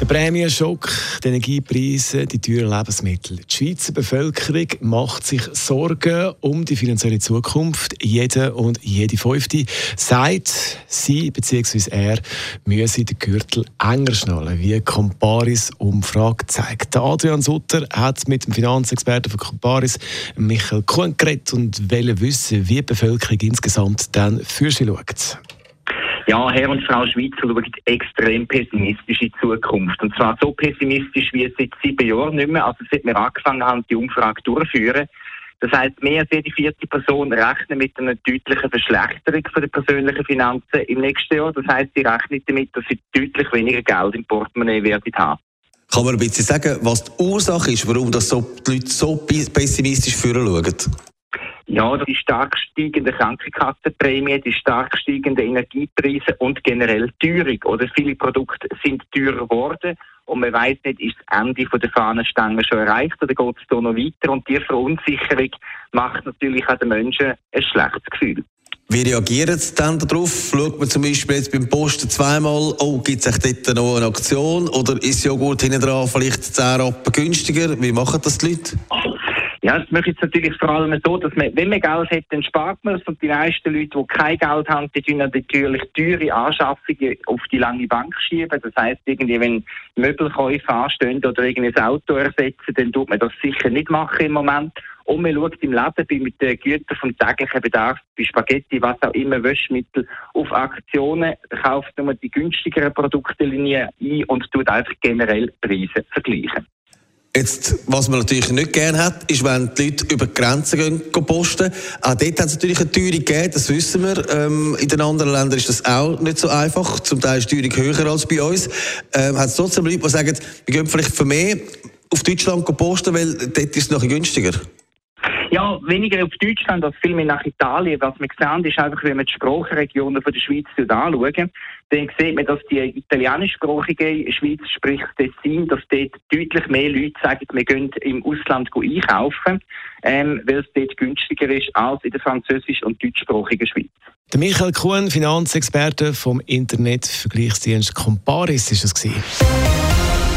Der Prämienschock, die Energiepreise, die teuren Lebensmittel. Die Schweizer Bevölkerung macht sich Sorgen um die finanzielle Zukunft. Jeder und jede Fünfte sagt, sie bzw. er müsse den Gürtel enger schnallen, wie Comparis Umfrage zeigt. Adrian Sutter hat mit dem Finanzexperten von Comparis, Michael Kuhn, geredet und will wissen, wie die Bevölkerung insgesamt dann für sie schaut. Ja, Herr und Frau Schweizer schauen extrem pessimistisch in die Zukunft. Und zwar so pessimistisch wie seit sieben Jahren nicht mehr, also seit wir angefangen haben, die Umfrage durchzuführen. Das heißt, mehr als jede vierte Person rechnet mit einer deutlichen Verschlechterung der persönlichen Finanzen im nächsten Jahr. Das heißt, sie rechnen damit, dass sie deutlich weniger Geld im Portemonnaie werden haben. Kann man ein bisschen sagen, was die Ursache ist, warum das so, die Leute so pessimistisch führen schauen? Ja, die stark steigende Krankenkassenprämie, die stark steigenden Energiepreise und generell Teuerung. Oder viele Produkte sind teurer geworden und man weiß nicht, ist das Ende der Fahnenstange schon erreicht oder geht es da noch weiter? Und die Verunsicherung macht natürlich auch den Menschen ein schlechtes Gefühl. Wie reagieren Sie dann darauf? Schaut man zum Beispiel jetzt beim Posten zweimal, oh, gibt es dort noch eine Aktion? Oder ist Joghurt hinten dran vielleicht 10 Rappen günstiger? Wie machen das die Leute? Ja, das möchte ich natürlich vor allem so, dass man, wenn man Geld hat, dann spart man es. Und die meisten Leute, die kein Geld haben, die tun natürlich teure Anschaffungen auf die lange Bank schieben. Das heisst, irgendwie, wenn Möbelkäufe anstehen oder irgendein Auto ersetzen, dann tut man das sicher nicht machen im Moment. Und man schaut im Laden bei mit den Gütern vom täglichen Bedarf, bei Spaghetti, was auch immer, Wäschmittel, auf Aktionen, kauft nur die günstigeren Produktlinien ein und tut einfach generell Preise vergleichen. Jetzt, was man natürlich nicht gerne hat, ist, wenn die Leute über die Grenzen gehen, gehen posten. Auch dort hat es natürlich eine Teuerung gegeben, das wissen wir. Ähm, in den anderen Ländern ist das auch nicht so einfach. Zum Teil ist die Teuerung höher als bei uns. Ähm, hat es trotzdem Leute, die sagen, wir gehen vielleicht für mehr auf Deutschland posten, weil dort ist es noch günstiger? Ja, weniger auf Deutschland als viel mehr nach Italien. Was wir sehen, ist einfach, wenn wir die Sprachregionen der Schweiz anschauen, dann sieht man, dass die italienischsprachige Schweiz, sprich Tessin, dass dort deutlich mehr Leute sagen, wir gehen im Ausland einkaufen, ähm, weil es dort günstiger ist als in der französisch- und deutschsprachigen Schweiz. Der Michael Kuhn, Finanzexperte vom Internetvergleichsdienst Comparis, ist es